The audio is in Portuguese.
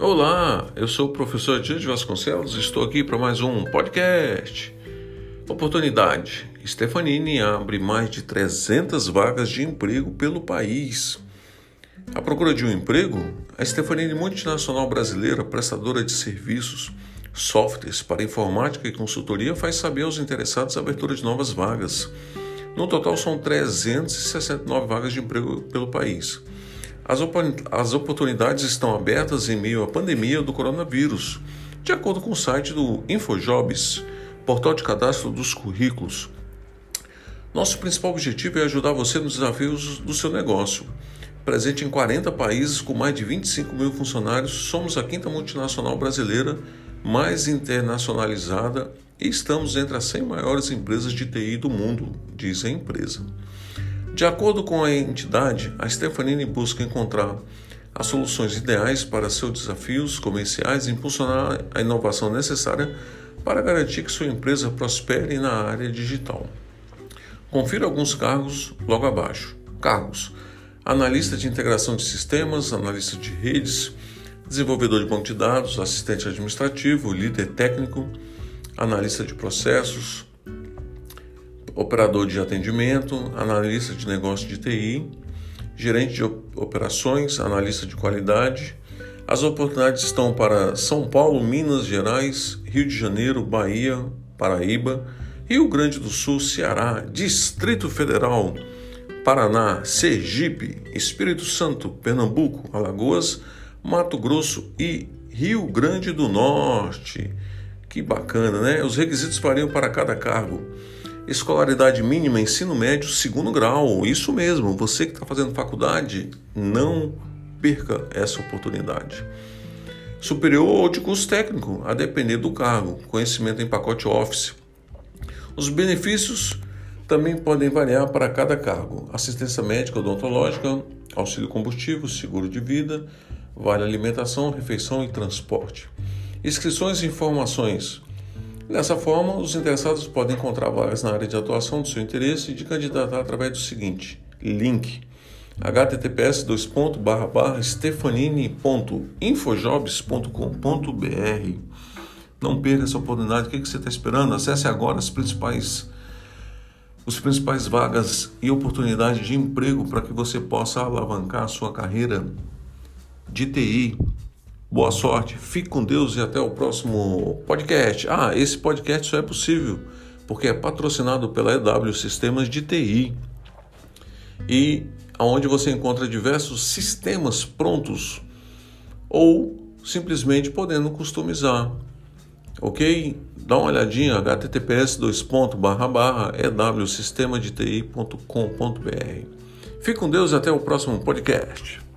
Olá, eu sou o professor Dias Vasconcelos e estou aqui para mais um podcast. Oportunidade. Stefanini abre mais de 300 vagas de emprego pelo país. À procura de um emprego, a Stefanini multinacional brasileira, prestadora de serviços, softwares para informática e consultoria, faz saber aos interessados a abertura de novas vagas. No total, são 369 vagas de emprego pelo país. As, as oportunidades estão abertas em meio à pandemia do coronavírus, de acordo com o site do Infojobs, portal de cadastro dos currículos. Nosso principal objetivo é ajudar você nos desafios do seu negócio. Presente em 40 países com mais de 25 mil funcionários, somos a quinta multinacional brasileira mais internacionalizada e estamos entre as 100 maiores empresas de TI do mundo, diz a empresa. De acordo com a entidade, a Stefanini busca encontrar as soluções ideais para seus desafios comerciais e impulsionar a inovação necessária para garantir que sua empresa prospere na área digital. Confira alguns cargos logo abaixo. Cargos: analista de integração de sistemas, analista de redes, desenvolvedor de banco de dados, assistente administrativo, líder técnico, analista de processos, operador de atendimento, analista de negócio de TI, gerente de operações, analista de qualidade. As oportunidades estão para São Paulo, Minas Gerais, Rio de Janeiro, Bahia, Paraíba, Rio Grande do Sul, Ceará, Distrito Federal, Paraná, Sergipe, Espírito Santo, Pernambuco, Alagoas, Mato Grosso e Rio Grande do Norte. Que bacana, né? Os requisitos variam para cada cargo. Escolaridade mínima, ensino médio, segundo grau. Isso mesmo, você que está fazendo faculdade, não perca essa oportunidade. Superior ou de curso técnico, a depender do cargo, conhecimento em pacote Office. Os benefícios também podem variar para cada cargo: assistência médica odontológica, auxílio combustível, seguro de vida, vale alimentação, refeição e transporte. Inscrições e informações Dessa forma, os interessados podem encontrar vagas na área de atuação do seu interesse e de candidatar através do seguinte link https stefanini.infojobs.com.br Não perca essa oportunidade. O que você está esperando? Acesse agora as principais os principais vagas e oportunidades de emprego para que você possa alavancar a sua carreira de TI Boa sorte, fique com Deus e até o próximo podcast. Ah, esse podcast só é possível porque é patrocinado pela EW Sistemas de TI e onde você encontra diversos sistemas prontos ou simplesmente podendo customizar. Ok? Dá uma olhadinha https ewsistemadeti.com.br. Fique com Deus e até o próximo podcast.